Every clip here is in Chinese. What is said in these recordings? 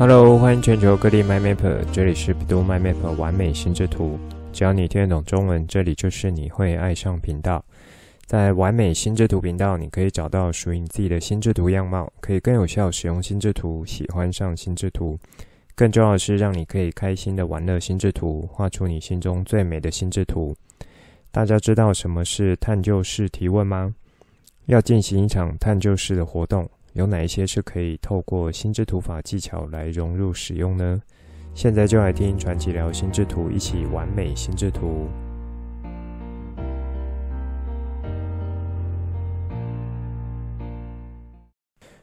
Hello，欢迎全球各地 My Map，这里是 bEDU MyMapper 完美心智图。只要你听得懂中文，这里就是你会爱上频道。在完美心智图频道，你可以找到属于你自己的心智图样貌，可以更有效使用心智图，喜欢上心智图。更重要的是，让你可以开心的玩乐心智图，画出你心中最美的心智图。大家知道什么是探究式提问吗？要进行一场探究式的活动。有哪一些是可以透过心智图法技巧来融入使用呢？现在就来听传奇聊心智图，一起完美心智图。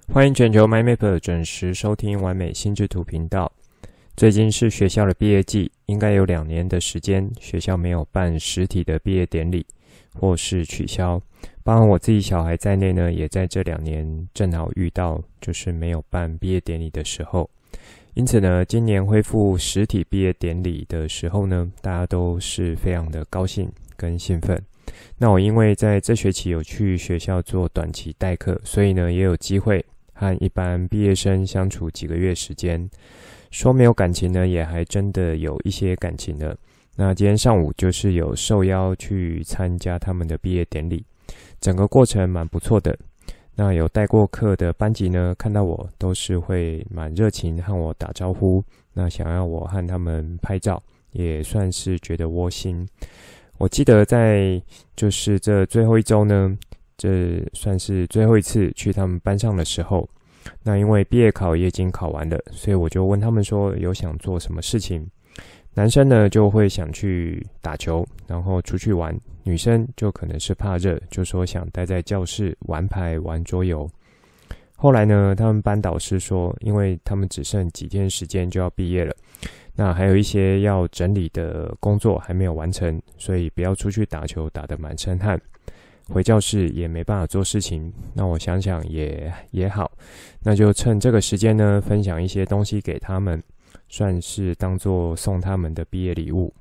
欢迎全球 MyMapper 准时收听完美心智图频道。最近是学校的毕业季，应该有两年的时间，学校没有办实体的毕业典礼，或是取消。包括我自己小孩在内呢，也在这两年正好遇到，就是没有办毕业典礼的时候。因此呢，今年恢复实体毕业典礼的时候呢，大家都是非常的高兴跟兴奋。那我因为在这学期有去学校做短期代课，所以呢，也有机会和一般毕业生相处几个月时间。说没有感情呢，也还真的有一些感情的。那今天上午就是有受邀去参加他们的毕业典礼。整个过程蛮不错的。那有带过课的班级呢，看到我都是会蛮热情和我打招呼。那想要我和他们拍照，也算是觉得窝心。我记得在就是这最后一周呢，这算是最后一次去他们班上的时候。那因为毕业考也已经考完了，所以我就问他们说有想做什么事情。男生呢就会想去打球，然后出去玩；女生就可能是怕热，就说想待在教室玩牌、玩桌游。后来呢，他们班导师说，因为他们只剩几天时间就要毕业了，那还有一些要整理的工作还没有完成，所以不要出去打球打得满身汗，回教室也没办法做事情。那我想想也也好，那就趁这个时间呢，分享一些东西给他们。算是当做送他们的毕业礼物，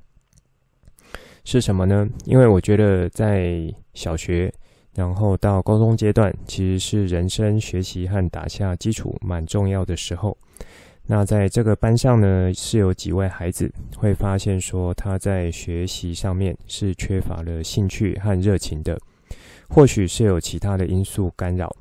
是什么呢？因为我觉得在小学，然后到高中阶段，其实是人生学习和打下基础蛮重要的时候。那在这个班上呢，是有几位孩子会发现说他在学习上面是缺乏了兴趣和热情的，或许是有其他的因素干扰，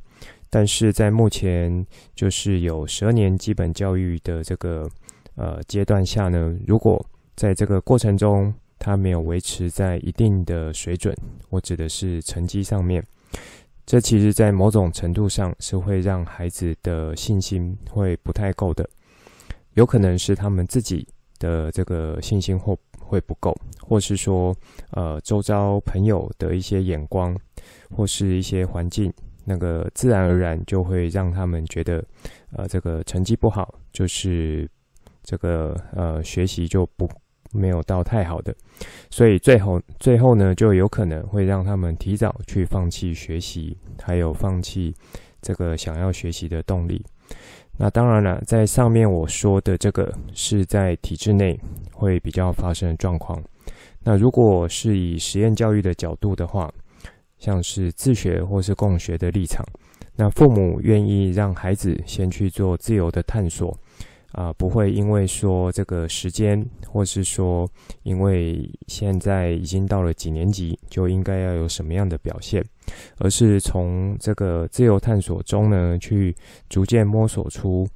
但是在目前就是有十二年基本教育的这个。呃，阶段下呢，如果在这个过程中他没有维持在一定的水准，我指的是成绩上面，这其实在某种程度上是会让孩子的信心会不太够的，有可能是他们自己的这个信心或会不够，或是说呃周遭朋友的一些眼光或是一些环境，那个自然而然就会让他们觉得呃这个成绩不好就是。这个呃学习就不没有到太好的，所以最后最后呢，就有可能会让他们提早去放弃学习，还有放弃这个想要学习的动力。那当然了，在上面我说的这个是在体制内会比较发生的状况。那如果是以实验教育的角度的话，像是自学或是共学的立场，那父母愿意让孩子先去做自由的探索。啊，不会因为说这个时间，或是说因为现在已经到了几年级，就应该要有什么样的表现，而是从这个自由探索中呢，去逐渐摸索出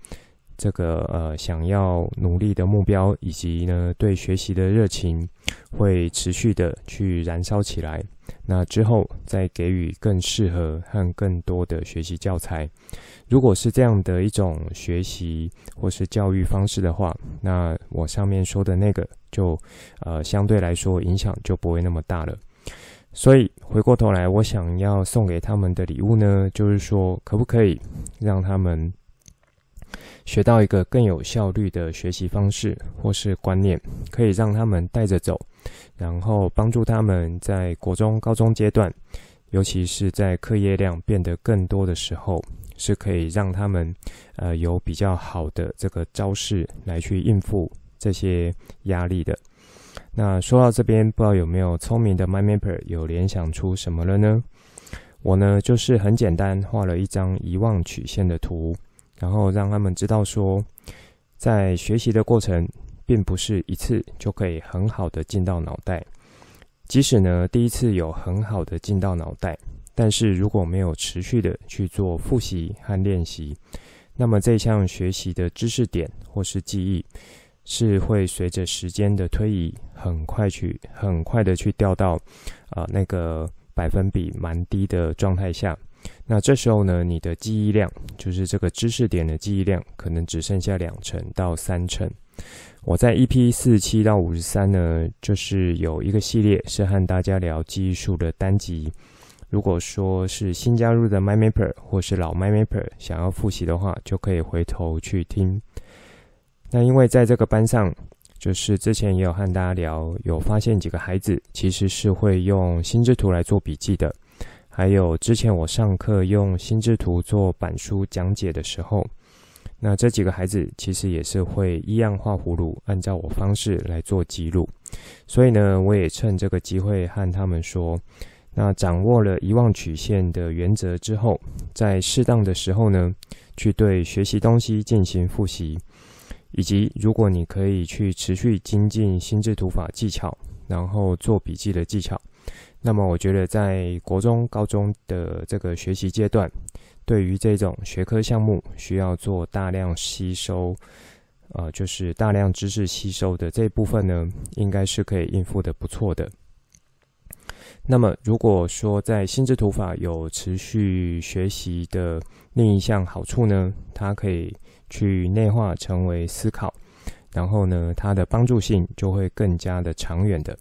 这个呃想要努力的目标，以及呢对学习的热情会持续的去燃烧起来。那之后再给予更适合和更多的学习教材。如果是这样的一种学习或是教育方式的话，那我上面说的那个就呃相对来说影响就不会那么大了。所以回过头来，我想要送给他们的礼物呢，就是说可不可以让他们学到一个更有效率的学习方式或是观念，可以让他们带着走，然后帮助他们在国中、高中阶段，尤其是在课业量变得更多的时候。是可以让他们，呃，有比较好的这个招式来去应付这些压力的。那说到这边，不知道有没有聪明的 MyMapper 有联想出什么了呢？我呢，就是很简单画了一张遗忘曲线的图，然后让他们知道说，在学习的过程，并不是一次就可以很好的进到脑袋。即使呢，第一次有很好的进到脑袋，但是如果没有持续的去做复习和练习，那么这项学习的知识点或是记忆，是会随着时间的推移，很快去很快的去掉到啊、那个百分比蛮低的状态下。那这时候呢，你的记忆量，就是这个知识点的记忆量，可能只剩下两成到三成。我在 EP 四十七到五十三呢，就是有一个系列是和大家聊记忆术的单集。如果说是新加入的 MyMapper 或是老 MyMapper 想要复习的话，就可以回头去听。那因为在这个班上，就是之前也有和大家聊，有发现几个孩子其实是会用心智图来做笔记的。还有之前我上课用心智图做板书讲解的时候，那这几个孩子其实也是会一样画葫芦，按照我方式来做记录。所以呢，我也趁这个机会和他们说，那掌握了遗忘曲线的原则之后，在适当的时候呢，去对学习东西进行复习，以及如果你可以去持续精进心智图法技巧，然后做笔记的技巧。那么，我觉得在国中、高中的这个学习阶段，对于这种学科项目需要做大量吸收，呃，就是大量知识吸收的这一部分呢，应该是可以应付的不错的。那么，如果说在心智图法有持续学习的另一项好处呢，它可以去内化成为思考，然后呢，它的帮助性就会更加的长远的。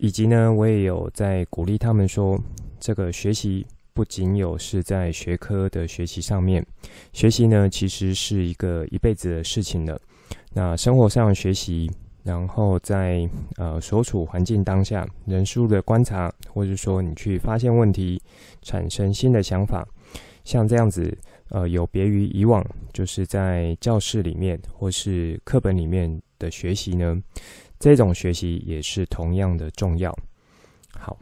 以及呢，我也有在鼓励他们说，这个学习不仅有是在学科的学习上面，学习呢其实是一个一辈子的事情了。那生活上学习，然后在呃所处环境当下，人数的观察，或者说你去发现问题，产生新的想法，像这样子，呃，有别于以往，就是在教室里面或是课本里面的学习呢。这种学习也是同样的重要。好，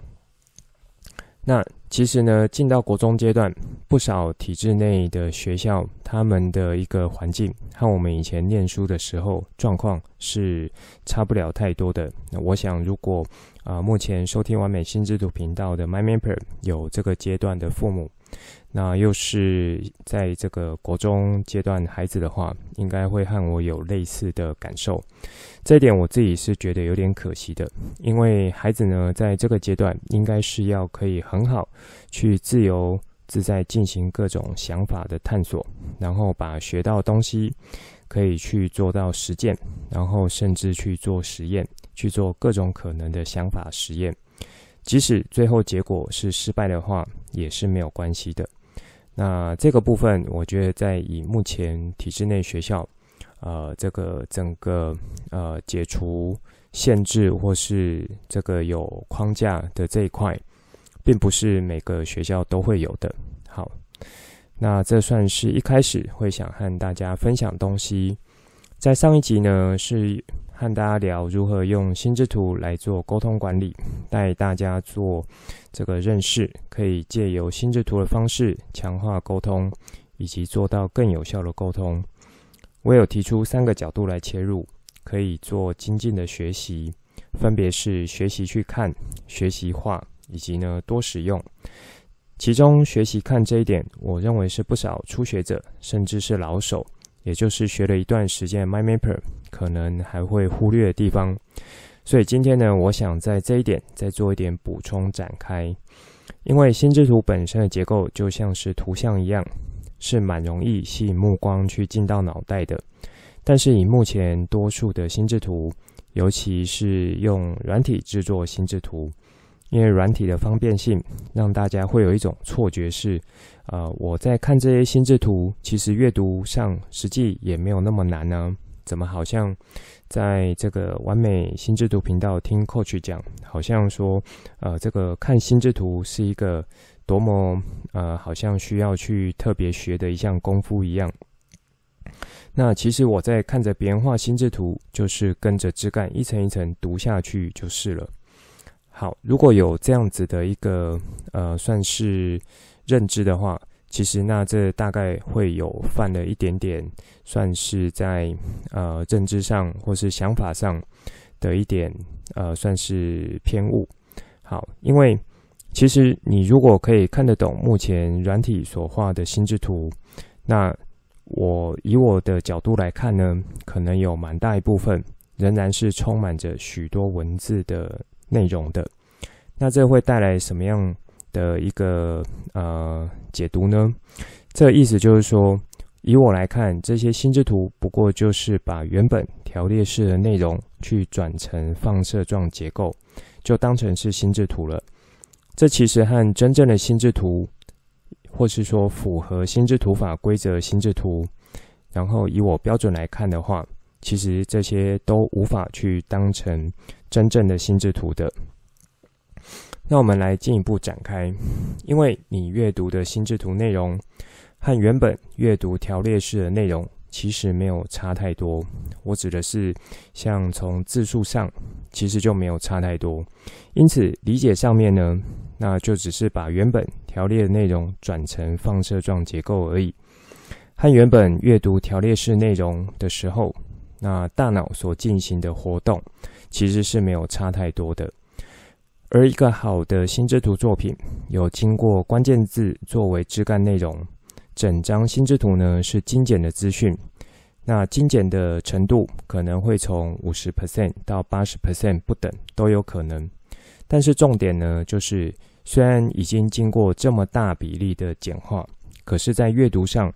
那其实呢，进到国中阶段，不少体制内的学校，他们的一个环境和我们以前念书的时候状况是差不了太多的。我想，如果啊、目前收听完美新制度频道的 MyMapper 有这个阶段的父母。那又是在这个国中阶段孩子的话，应该会和我有类似的感受。这一点我自己是觉得有点可惜的，因为孩子呢，在这个阶段应该是要可以很好去自由自在进行各种想法的探索，然后把学到东西可以去做到实践，然后甚至去做实验，去做各种可能的想法实验。即使最后结果是失败的话，也是没有关系的。那这个部分，我觉得在以目前体制内学校，呃，这个整个呃解除限制或是这个有框架的这一块，并不是每个学校都会有的。好，那这算是一开始会想和大家分享东西。在上一集呢，是和大家聊如何用心智图来做沟通管理，带大家做这个认识，可以借由心智图的方式强化沟通，以及做到更有效的沟通。我有提出三个角度来切入，可以做精进的学习，分别是学习去看、学习画，以及呢多使用。其中学习看这一点，我认为是不少初学者甚至是老手。也就是学了一段时间 m y m a p e r 可能还会忽略的地方，所以今天呢，我想在这一点再做一点补充展开。因为心智图本身的结构就像是图像一样，是蛮容易吸引目光去进到脑袋的。但是以目前多数的心智图，尤其是用软体制作心智图。因为软体的方便性，让大家会有一种错觉是，呃，我在看这些心智图，其实阅读上实际也没有那么难呢。怎么好像在这个完美心智图频道听 Coach 讲，好像说，呃，这个看心智图是一个多么呃，好像需要去特别学的一项功夫一样。那其实我在看着别人画心智图，就是跟着枝干一层一层读下去就是了。好，如果有这样子的一个呃，算是认知的话，其实那这大概会有犯了一点点，算是在呃政治上或是想法上的一点呃算是偏误。好，因为其实你如果可以看得懂目前软体所画的心智图，那我以我的角度来看呢，可能有蛮大一部分仍然是充满着许多文字的内容的。那这会带来什么样的一个呃解读呢？这意思就是说，以我来看，这些心智图不过就是把原本条列式的内容去转成放射状结构，就当成是心智图了。这其实和真正的心智图，或是说符合心智图法规则心智图，然后以我标准来看的话，其实这些都无法去当成真正的心智图的。那我们来进一步展开，因为你阅读的心智图内容和原本阅读条列式的内容其实没有差太多。我指的是，像从字数上，其实就没有差太多。因此理解上面呢，那就只是把原本条列的内容转成放射状结构而已。和原本阅读条列式内容的时候，那大脑所进行的活动其实是没有差太多的。而一个好的心智图作品，有经过关键字作为枝干内容，整张心智图呢是精简的资讯。那精简的程度可能会从五十 percent 到八十 percent 不等都有可能。但是重点呢，就是虽然已经经过这么大比例的简化，可是，在阅读上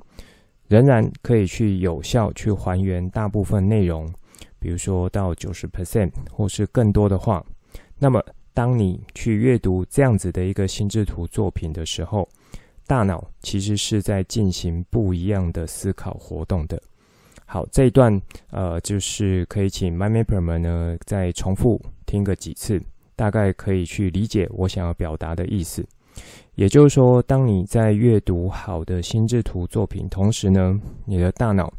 仍然可以去有效去还原大部分内容，比如说到九十 percent 或是更多的话，那么。当你去阅读这样子的一个心智图作品的时候，大脑其实是在进行不一样的思考活动的。好，这一段呃，就是可以请 MyMapper 们呢再重复听个几次，大概可以去理解我想要表达的意思。也就是说，当你在阅读好的心智图作品同时呢，你的大脑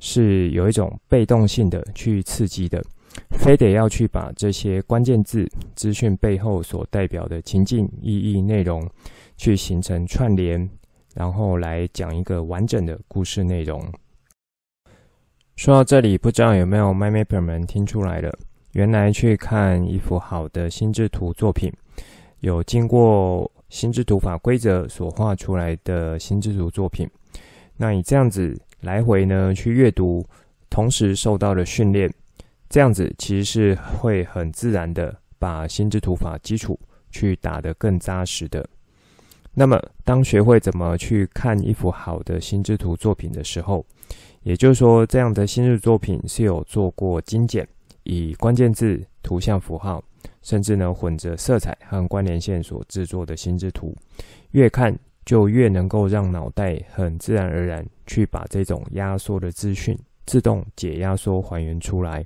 是有一种被动性的去刺激的。非得要去把这些关键字资讯背后所代表的情境意义内容，去形成串联，然后来讲一个完整的故事内容。说到这里，不知道有没有 MyMapper 们听出来了？原来去看一幅好的心智图作品，有经过心智图法规则所画出来的心智图作品，那你这样子来回呢去阅读，同时受到了训练。这样子其实是会很自然的把心智图法基础去打得更扎实的。那么，当学会怎么去看一幅好的心智图作品的时候，也就是说，这样的心智作品是有做过精简，以关键字、图像符号，甚至呢混着色彩和关联线所制作的心智图，越看就越能够让脑袋很自然而然去把这种压缩的资讯自动解压缩还原出来。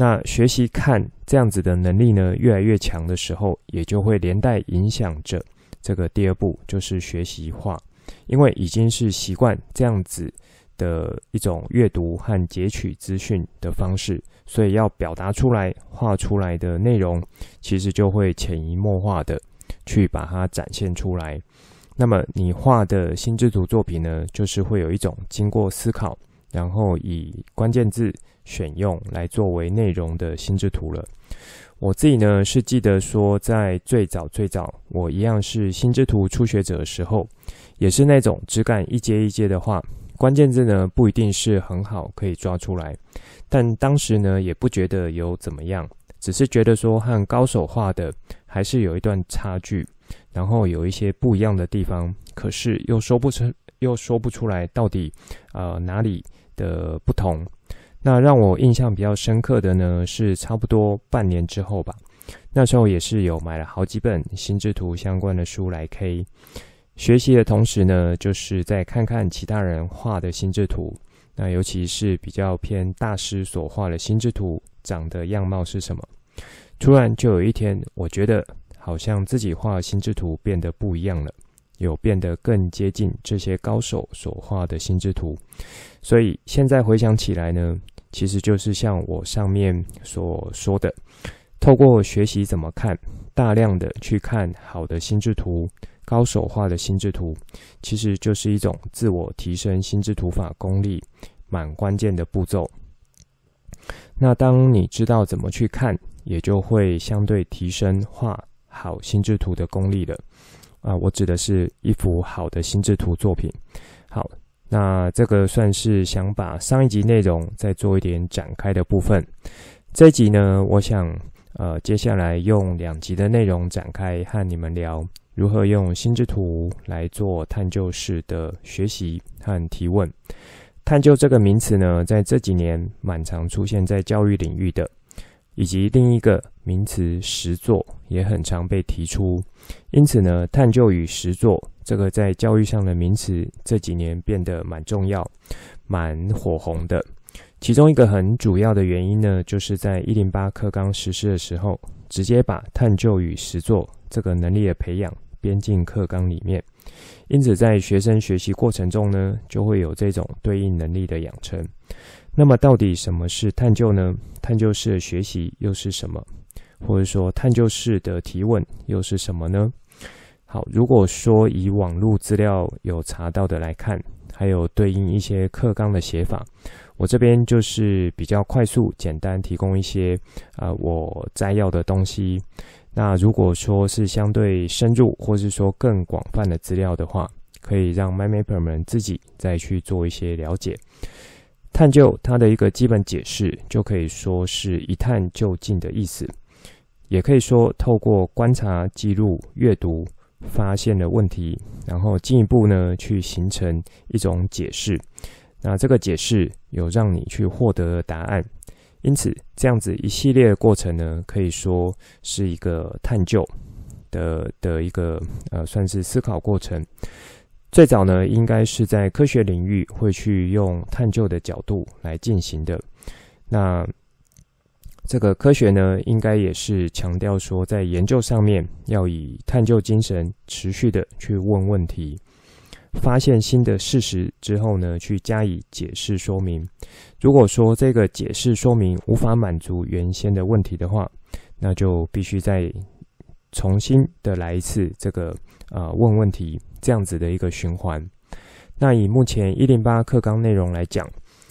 那学习看这样子的能力呢，越来越强的时候，也就会连带影响着这个第二步，就是学习画。因为已经是习惯这样子的一种阅读和截取资讯的方式，所以要表达出来、画出来的内容，其实就会潜移默化的去把它展现出来。那么你画的心智图作品呢，就是会有一种经过思考，然后以关键字。选用来作为内容的心智图了。我自己呢是记得说，在最早最早，我一样是心智图初学者的时候，也是那种只敢一阶一阶的画，关键字呢不一定是很好可以抓出来，但当时呢也不觉得有怎么样，只是觉得说和高手画的还是有一段差距，然后有一些不一样的地方，可是又说不出又说不出来到底呃哪里的不同。那让我印象比较深刻的呢，是差不多半年之后吧。那时候也是有买了好几本心智图相关的书来 K 学习的同时呢，就是再看看其他人画的心智图。那尤其是比较偏大师所画的心智图，长的样貌是什么？突然就有一天，我觉得好像自己画心智图变得不一样了。有变得更接近这些高手所画的心智图，所以现在回想起来呢，其实就是像我上面所说的，透过学习怎么看，大量的去看好的心智图，高手画的心智图，其实就是一种自我提升心智图法功力蛮关键的步骤。那当你知道怎么去看，也就会相对提升画好心智图的功力了。啊，我指的是一幅好的心智图作品。好，那这个算是想把上一集内容再做一点展开的部分。这一集呢，我想呃，接下来用两集的内容展开和你们聊如何用心智图来做探究式的学习和提问。探究这个名词呢，在这几年蛮常出现在教育领域的，以及另一个名词实作也很常被提出。因此呢，探究与实作这个在教育上的名词这几年变得蛮重要、蛮火红的。其中一个很主要的原因呢，就是在一零八课纲实施的时候，直接把探究与实作这个能力的培养编进课纲里面。因此，在学生学习过程中呢，就会有这种对应能力的养成。那么，到底什么是探究呢？探究式的学习又是什么？或者说，探究式的提问又是什么呢？好，如果说以网络资料有查到的来看，还有对应一些课纲的写法，我这边就是比较快速、简单提供一些啊、我摘要的东西。那如果说是相对深入，或是说更广泛的资料的话，可以让 MindMapper 们自己再去做一些了解。探究它的一个基本解释，就可以说是一探究竟的意思，也可以说透过观察、记录、阅读，发现了问题，然后进一步呢去形成一种解释。那这个解释有让你去获得答案。因此，这样子一系列的过程呢，可以说是一个探究的的一个呃，算是思考过程。最早呢，应该是在科学领域会去用探究的角度来进行的。那这个科学呢，应该也是强调说，在研究上面要以探究精神持续的去问问题。发现新的事实之后呢，去加以解释说明。如果说这个解释说明无法满足原先的问题的话，那就必须再重新的来一次这个啊、呃、问问题这样子的一个循环。那以目前一零八课纲内容来讲，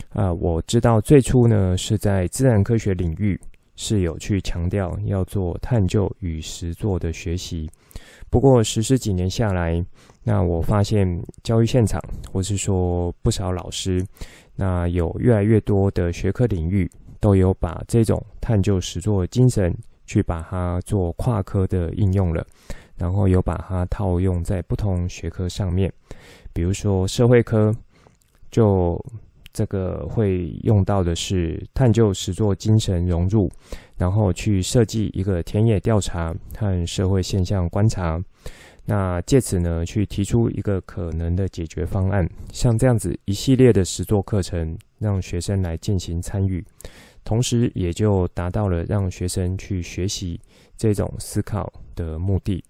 啊、我知道最初呢是在自然科学领域是有去强调要做探究与实作的学习。不过实施几年下来，那我发现教育现场，或是说不少老师，那有越来越多的学科领域都有把这种探究实作的精神去把它做跨科的应用了，然后有把它套用在不同学科上面，比如说社会科，就这个会用到的是探究实作精神融入。然后去设计一个田野调查和社会现象观察，那借此呢，去提出一个可能的解决方案。像这样子一系列的实作课程，让学生来进行参与，同时也就达到了让学生去学习这种思考的目的。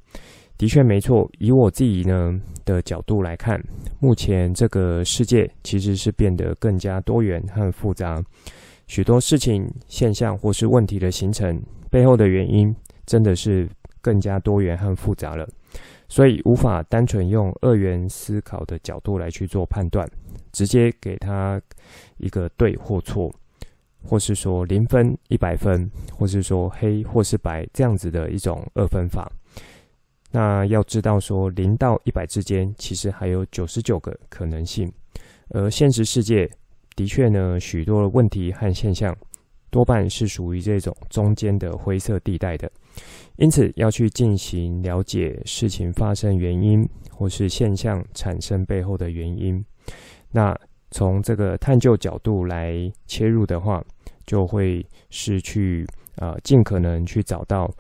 的确没错，以我自己呢的角度来看，目前这个世界其实是变得更加多元和复杂。许多事情、现象或是问题的形成背后的原因，真的是更加多元和复杂了，所以无法单纯用二元思考的角度来去做判断，直接给他一个对或错，或是说零分、一百分，或是说黑或是白这样子的一种二分法。那要知道说零到一百之间，其实还有九十九个可能性，而现实世界。的确呢，许多问题和现象多半是属于这种中间的灰色地带的，因此要去进行了解事情发生原因，或是现象产生背后的原因。那从这个探究角度来切入的话，就会是去啊、尽可能去找到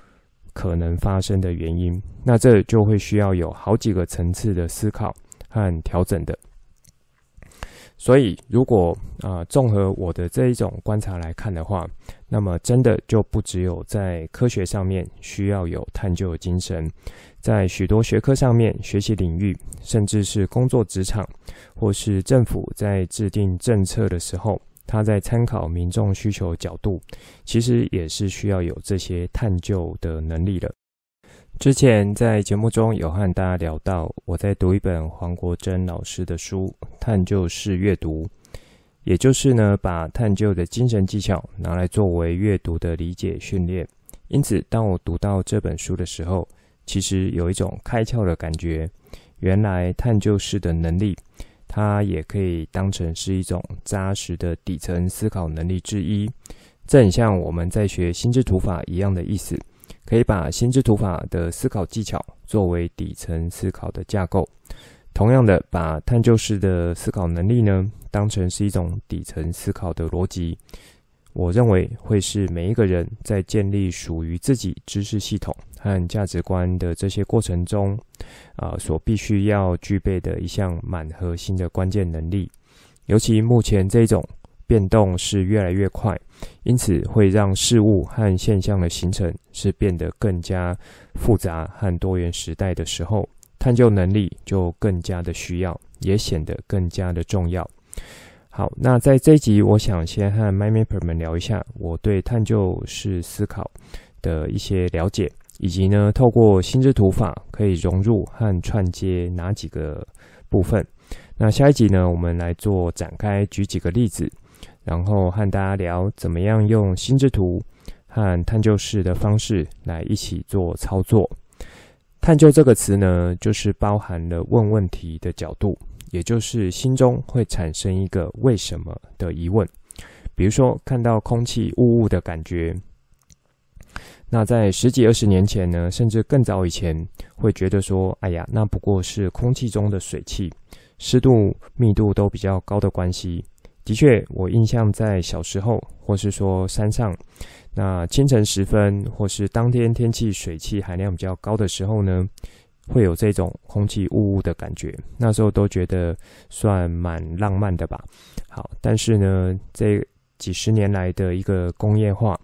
可能发生的原因。那这就会需要有好几个层次的思考和调整的。所以，如果啊，综合我的这一种观察来看的话，那么真的就不只有在科学上面需要有探究的精神，在许多学科上面、学习领域，甚至是工作职场，或是政府在制定政策的时候，他在参考民众需求角度，其实也是需要有这些探究的能力的。之前在节目中有和大家聊到，我在读一本黄国珍老师的书《探究式阅读》，也就是呢，把探究的精神技巧拿来作为阅读的理解训练。因此，当我读到这本书的时候，其实有一种开窍的感觉。原来探究式的能力，它也可以当成是一种扎实的底层思考能力之一。这很像我们在学心智图法一样的意思。可以把心智图法的思考技巧作为底层思考的架构，同样的，把探究式的思考能力呢，当成是一种底层思考的逻辑。我认为会是每一个人在建立属于自己知识系统和价值观的这些过程中，啊、所必须要具备的一项蛮核心的关键能力。尤其目前这种。变动是越来越快，因此会让事物和现象的形成是变得更加复杂和多元。时代的时候，探究能力就更加的需要，也显得更加的重要。好，那在这一集，我想先和 MyMapper 们聊一下我对探究式思考的一些了解，以及呢，透过心智图法可以融入和串接哪几个部分。那下一集呢，我们来做展开，举几个例子。然后和大家聊怎么样用心智图和探究式的方式来一起做操作。探究这个词呢，就是包含了问问题的角度，也就是心中会产生一个为什么的疑问。比如说看到空气雾雾的感觉，那在十几二十年前呢，甚至更早以前，会觉得说，哎呀，那不过是空气中的水汽、湿度、密度都比较高的关系。的确，我印象在小时候，或是说山上，那清晨时分，或是当天天气水汽含量比较高的时候呢，会有这种空气雾雾的感觉。那时候都觉得算蛮浪漫的吧。好，但是呢，这几十年来的一个工业化，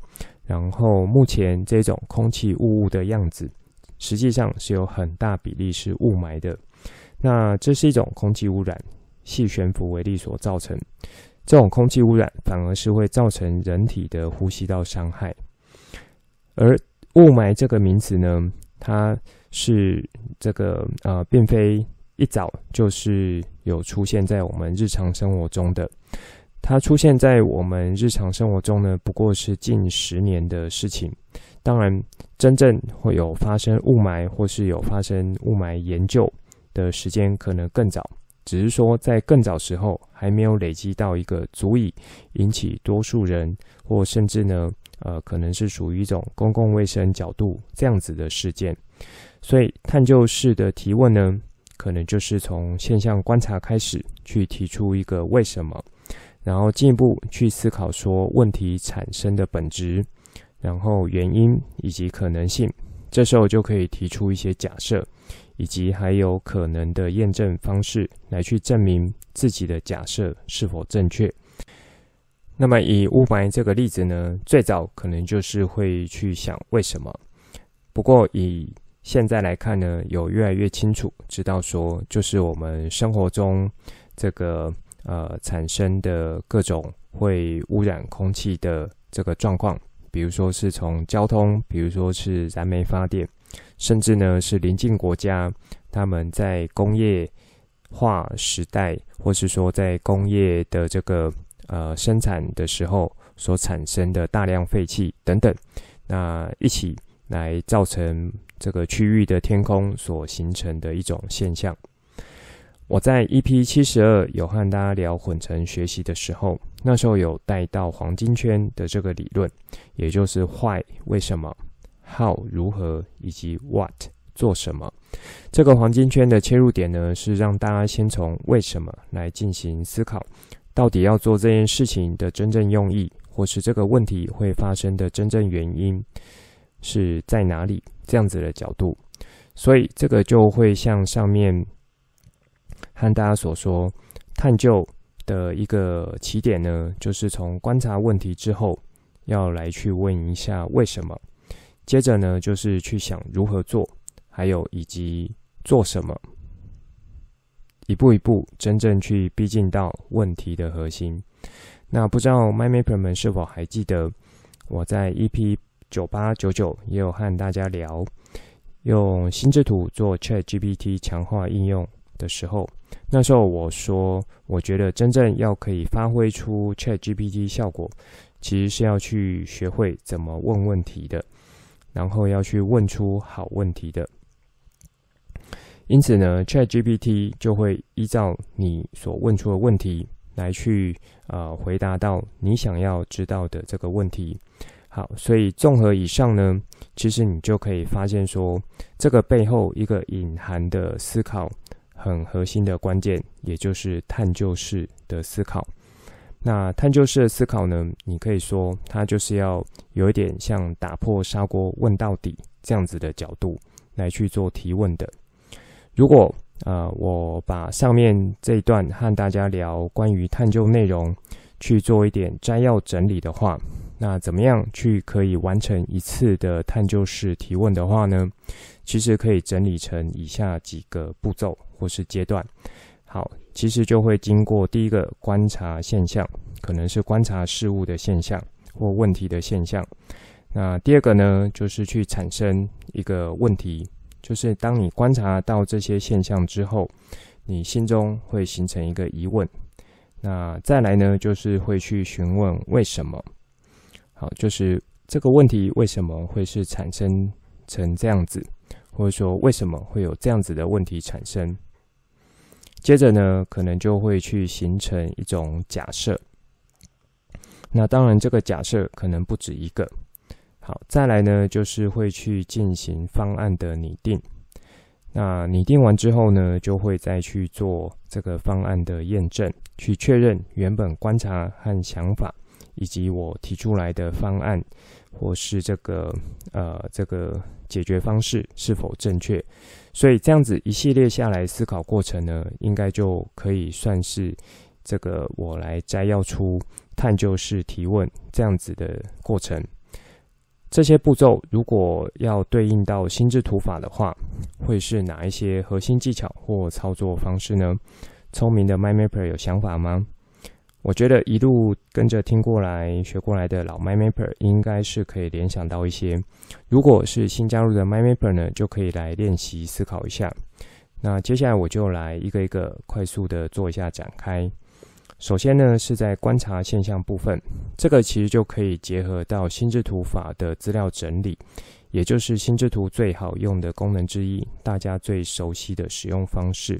然后目前这种空气雾雾的样子，实际上是有很大比例是雾霾的。那这是一种空气污染，细悬浮微粒所造成。这种空气污染反而是会造成人体的呼吸道伤害，而雾霾这个名词呢，它是这个呃，并非一早就是有出现在我们日常生活中的，它出现在我们日常生活中呢，不过是近十年的事情。当然，真正会有发生雾霾或是有发生雾霾研究的时间可能更早。只是说，在更早时候还没有累积到一个足以引起多数人，或甚至呢，呃，可能是属于一种公共卫生角度这样子的事件。所以，探究式的提问呢，可能就是从现象观察开始，去提出一个为什么，然后进一步去思考说问题产生的本质，然后原因以及可能性。这时候就可以提出一些假设。以及还有可能的验证方式来去证明自己的假设是否正确。那么以雾霾这个例子呢，最早可能就是会去想为什么。不过以现在来看呢，有越来越清楚知道说，就是我们生活中这个呃产生的各种会污染空气的这个状况，比如说是从交通，比如说是燃煤发电。甚至呢，是邻近国家，他们在工业化时代，或是说在工业的这个呃生产的时候所产生的大量废气等等，那一起来造成这个区域的天空所形成的一种现象。我在 EP 七十二有和大家聊混成学习的时候，那时候有带到黄金圈的这个理论，也就是 Why 为什么。How 如何以及 What 做什么？这个黄金圈的切入点呢，是让大家先从为什么来进行思考，到底要做这件事情的真正用意，或是这个问题会发生的真正原因是在哪里？这样子的角度，所以这个就会像上面和大家所说，探究的一个起点呢，就是从观察问题之后，要来去问一下为什么。接着呢，就是去想如何做，还有以及做什么，一步一步真正去逼近到问题的核心。那不知道 MyMapper 们是否还记得，我在 EP 九八九九也有和大家聊，用心智图做 ChatGPT 强化应用的时候，那时候我说，我觉得真正要可以发挥出 ChatGPT 效果，其实是要去学会怎么问问题的，然后要去问出好问题的。因此呢，ChatGPT 就会依照你所问出的问题来去呃回答到你想要知道的这个问题。好，所以综合以上呢，其实你就可以发现说，这个背后一个隐含的思考，很核心的关键，也就是探究式的思考。那探究式的思考呢，你可以说它就是要有一点像打破砂锅问到底这样子的角度来去做提问的。如果呃，我把上面这一段和大家聊关于探究内容去做一点摘要整理的话，那怎么样去可以完成一次的探究式提问的话呢？其实可以整理成以下几个步骤或是阶段。好，其实就会经过第一个观察现象，可能是观察事物的现象或问题的现象。那第二个呢，就是去产生一个问题。就是当你观察到这些现象之后，你心中会形成一个疑问。那再来呢，就是会去询问为什么。好，就是这个问题为什么会是产生成这样子，或者说为什么会有这样子的问题产生？接着呢，可能就会去形成一种假设。那当然，这个假设可能不止一个。好，再来呢，就是会去进行方案的拟定。那拟定完之后呢，就会再去做这个方案的验证，去确认原本观察和想法，以及我提出来的方案，或是这个呃这个解决方式是否正确。所以这样子一系列下来思考过程呢，应该就可以算是这个我来摘要出探究式提问这样子的过程。这些步骤如果要对应到心智图法的话，会是哪一些核心技巧或操作方式呢？聪明的 MyMapper 有想法吗？我觉得一路跟着听过来、学过来的老 MyMapper 应该是可以联想到一些。如果是新加入的 MyMapper 呢，就可以来练习思考一下。那接下来我就来一个一个快速的做一下展开。首先呢，是在观察现象部分，这个其实就可以结合到心智图法的资料整理，也就是心智图最好用的功能之一，大家最熟悉的使用方式。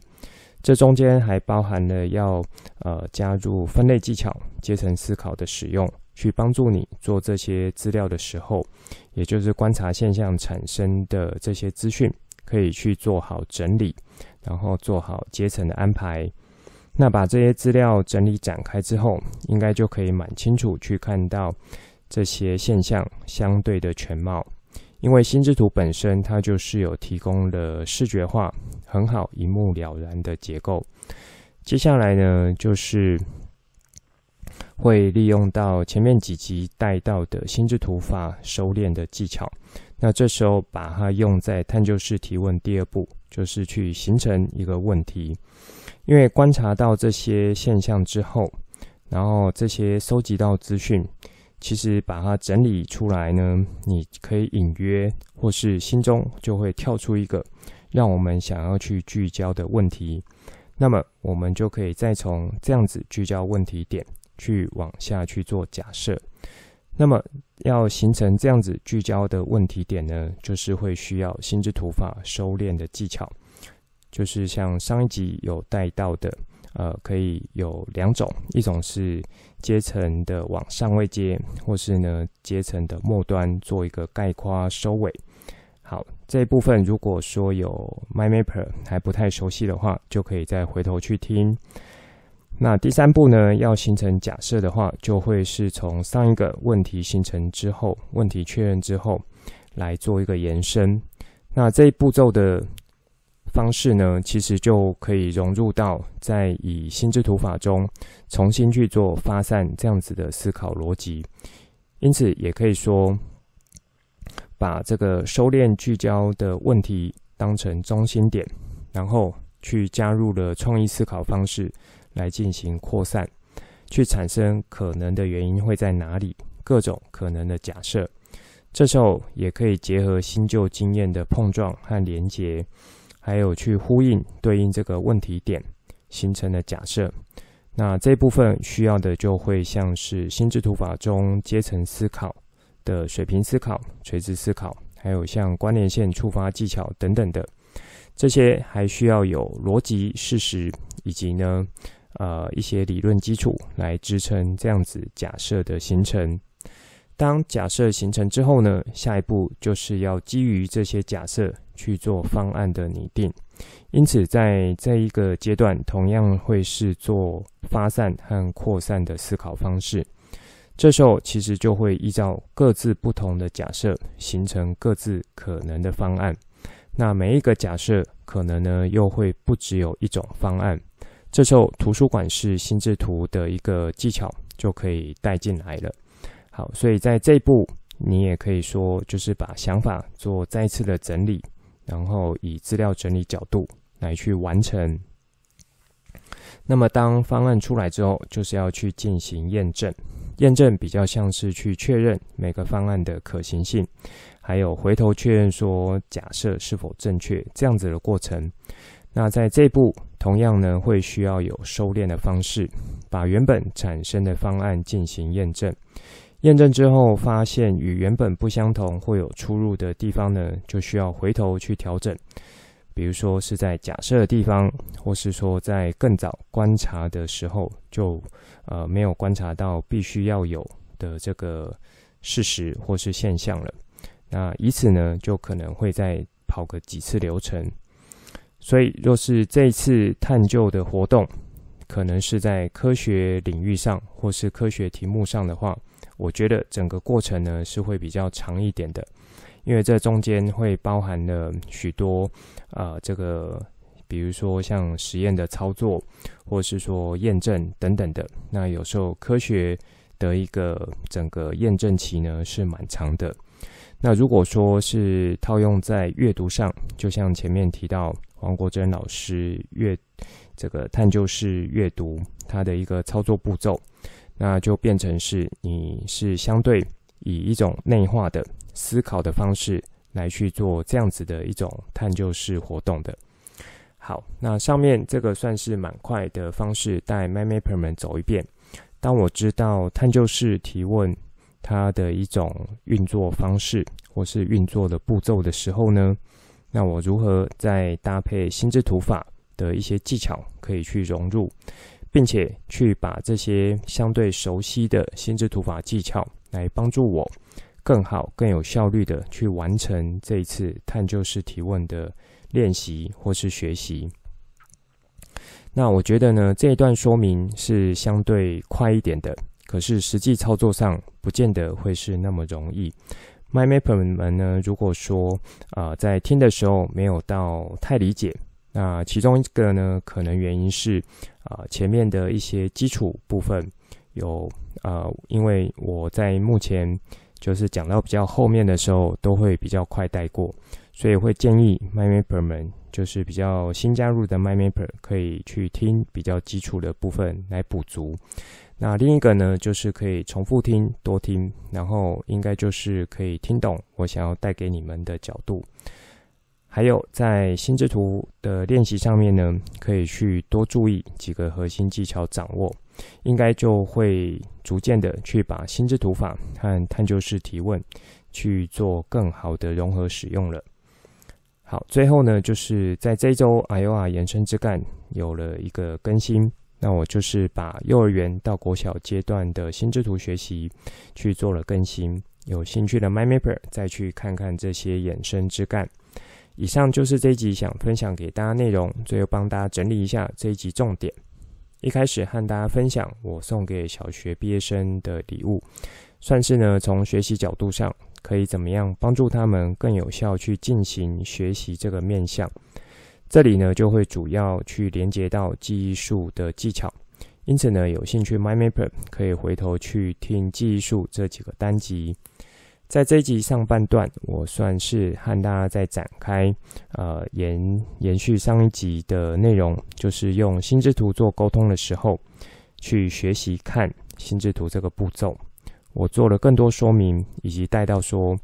这中间还包含了要呃加入分类技巧、阶层思考的使用，去帮助你做这些资料的时候，也就是观察现象产生的这些资讯，可以去做好整理，然后做好阶层的安排。那把这些资料整理展开之后，应该就可以蛮清楚去看到这些现象相对的全貌。因为心智图本身它就是有提供了视觉化很好一目了然的结构。接下来呢，就是会利用到前面几集带到的心智图法收敛的技巧。那这时候把它用在探究式提问第二步，就是去形成一个问题。因为观察到这些现象之后，然后这些收集到资讯，其实把它整理出来呢，你可以隐约或是心中就会跳出一个让我们想要去聚焦的问题，那么我们就可以再从这样子聚焦问题点去往下去做假设。那么要形成这样子聚焦的问题点呢，就是会需要心智图法收敛的技巧。就是像上一集有带到的，呃，可以有两种，一种是阶层的往上位阶，或是呢阶层的末端做一个概括收尾。好，这一部分如果说有 MyMapper 还不太熟悉的话，就可以再回头去听。那第三步呢，要形成假设的话，就会是从上一个问题形成之后，问题确认之后来做一个延伸。那这一步骤的。方式呢，其实就可以融入到在以心智图法中重新去做发散这样子的思考逻辑。因此，也可以说把这个收敛聚焦的问题当成中心点，然后去加入了创意思考方式来进行扩散，去产生可能的原因会在哪里，各种可能的假设。这时候也可以结合新旧经验的碰撞和连结，还有去呼应对应这个问题点形成的假设。那这部分需要的就会像是心智图法中阶层思考的水平思考、垂直思考，还有像关联线触发技巧等等的。这些还需要有逻辑、事实以及呢，呃，一些理论基础来支撑这样子假设的形成。当假设形成之后呢，下一步就是要基于这些假设去做方案的拟定。因此，在这一个阶段，同样会是做发散和扩散的思考方式。这时候，其实就会依照各自不同的假设，形成各自可能的方案。那每一个假设可能呢，又会不只有一种方案。这时候，图书馆式心智图的一个技巧就可以带进来了。好，所以在这一步，你也可以说，就是把想法做再次的整理，然后以资料整理角度来去完成。那么，当方案出来之后，就是要去进行验证。验证比较像是去确认每个方案的可行性，还有回头确认说假设是否正确这样子的过程。那在这一步，同样呢会需要有收敛的方式，把原本产生的方案进行验证。验证之后发现与原本不相同或有出入的地方呢，就需要回头去调整。比如说是在假设的地方，或是说在更早观察的时候就呃没有观察到必须要有的这个事实或是现象了。那以此呢，就可能会再跑个几次流程。所以若是这次探究的活动，可能是在科学领域上或是科学题目上的话，我觉得整个过程呢是会比较长一点的。因为这中间会包含了许多啊、这个比如说像实验的操作，或是说验证等等的。那有时候科学的一个整个验证期呢是蛮长的。那如果说是套用在阅读上，就像前面提到黄国珍老师阅这个探究式阅读，它的一个操作步骤，那就变成是你是相对以一种内化的。思考的方式来去做这样子的一种探究式活动的。好，那上面这个算是蛮快的方式，带 m y m a p e r 们走一遍。当我知道探究式提问它的一种运作方式或是运作的步骤的时候呢，那我如何再搭配心智图法的一些技巧可以去融入，并且去把这些相对熟悉的心智图法技巧来帮助我。更好、更有效率的去完成这一次探究式提问的练习或是学习。那我觉得呢，这一段说明是相对快一点的，可是实际操作上不见得会是那么容易。MyMapper 们呢，如果说啊、在听的时候没有到太理解，那其中一个呢，可能原因是啊、前面的一些基础部分有、呃，因为我在目前。就是讲到比较后面的时候，都会比较快带过，所以会建议 MindMapper 们，就是比较新加入的 MindMapper 可以去听比较基础的部分来补足。那另一个呢，就是可以重复听、多听，然后应该就是可以听懂我想要带给你们的角度。还有在心智图的练习上面呢，可以去多注意几个核心技巧掌握。应该就会逐渐的去把心智图法和探究式提问去做更好的融合使用了。好，最后呢，就是在这周 I O R 延伸枝干有了一个更新，那我就是把幼儿园到国小阶段的心智图学习去做了更新。有兴趣的 My Mapper 再去看看这些延伸枝干。以上就是这一集想分享给大家内容，最后帮大家整理一下这一集重点。一开始和大家分享我送给小学毕业生的礼物，算是呢从学习角度上可以怎么样帮助他们更有效去进行学习这个面向。这里呢就会主要去连接到记忆术的技巧，因此呢有兴趣 MindMapper 可以回头去听记忆术这几个单集。在这一集上半段，我算是和大家在展开，呃，延延续上一集的内容，就是用心智图做沟通的时候，去学习看心智图这个步骤。我做了更多说明，以及带到说，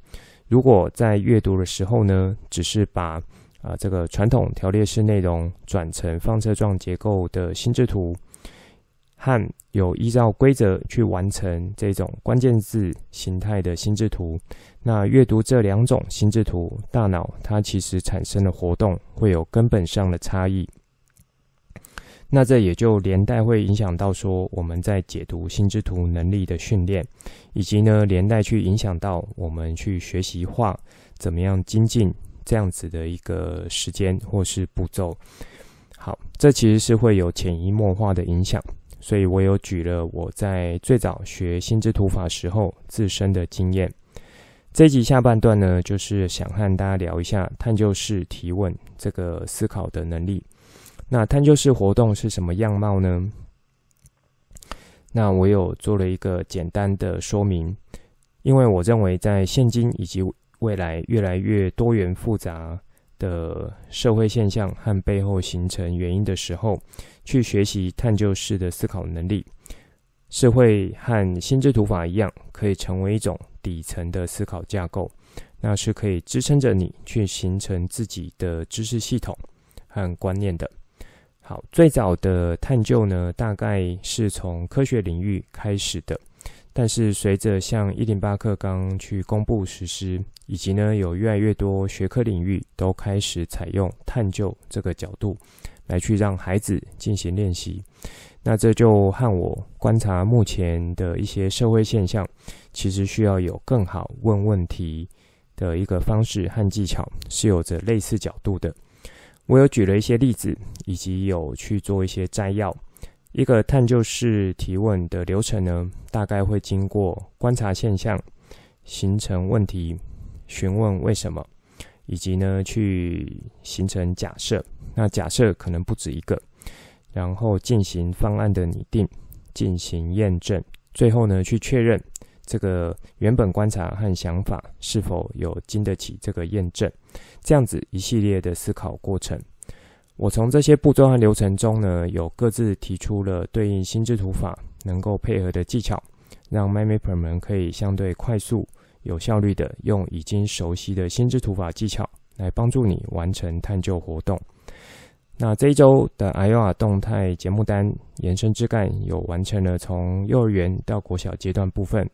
如果在阅读的时候呢，只是把啊、这个传统条列式内容转成放射状结构的心智图，和有依照规则去完成这种关键字形态的心智图，那阅读这两种心智图，大脑它其实产生的活动会有根本上的差异。那这也就连带会影响到说，我们在解读心智图能力的训练，以及呢连带去影响到我们去学习画怎么样精进这样子的一个时间或是步骤。好，这其实是会有潜移默化的影响，所以我有举了我在最早学心智图法时候自身的经验。这集下半段呢，就是想和大家聊一下探究式提问这个思考的能力。那探究式活动是什么样貌呢？那我有做了一个简单的说明，因为我认为在现今以及未来越来越多元复杂的社会现象和背后形成原因的时候，去学习探究式的思考能力，是会和心智图法一样，可以成为一种底层的思考架构，那是可以支撑着你去形成自己的知识系统和观念的。好，最早的探究呢，大概是从科学领域开始的，但是随着像一零八课纲去公布实施，以及呢有越来越多学科领域都开始采用探究这个角度来去让孩子进行练习，那这就和我观察目前的一些社会现象，其实需要有更好问问题的一个方式和技巧，是有着类似角度的。我有举了一些例子，以及有去做一些摘要。一个探究式提问的流程呢，大概会经过观察现象、形成问题、询问为什么，以及呢去形成假设。那假设可能不止一个，然后进行方案的拟定，进行验证，最后呢去确认。这个原本观察和想法是否有经得起这个验证？这样子一系列的思考过程，我从这些步骤和流程中呢，有各自提出了对应心智图法能够配合的技巧，让 MindMapper 们可以相对快速、有效率的用已经熟悉的心智图法技巧来帮助你完成探究活动。那这一周的 i o r 动态节目单延伸枝干有完成了从幼儿园到国小阶段部分。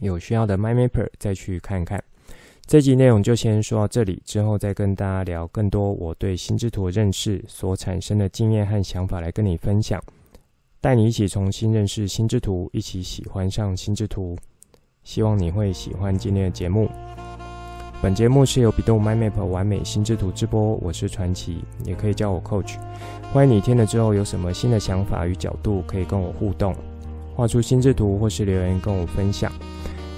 有需要的 MyMapper 再去看看。这集内容就先说到这里，之后再跟大家聊更多我对心智图的认识所产生的经验和想法来跟你分享，带你一起重新认识心智图，一起喜欢上心智图。希望你会喜欢今天的节目。本节目是由 bEDU MindMap 玩美心智图直播，我是传奇，也可以叫我 Coach。欢迎你听了之后有什么新的想法与角度，可以跟我互动。画出心智图，或是留言跟我分享。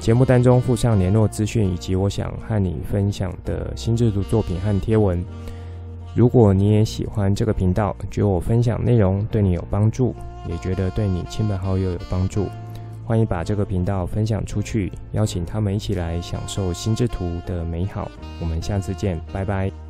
节目当中附上联络资讯，以及我想和你分享的心智图作品和贴文。如果你也喜欢这个频道，觉得我分享内容对你有帮助，也觉得对你亲朋好友有帮助，欢迎把这个频道分享出去，邀请他们一起来享受心智图的美好。我们下次见，拜拜。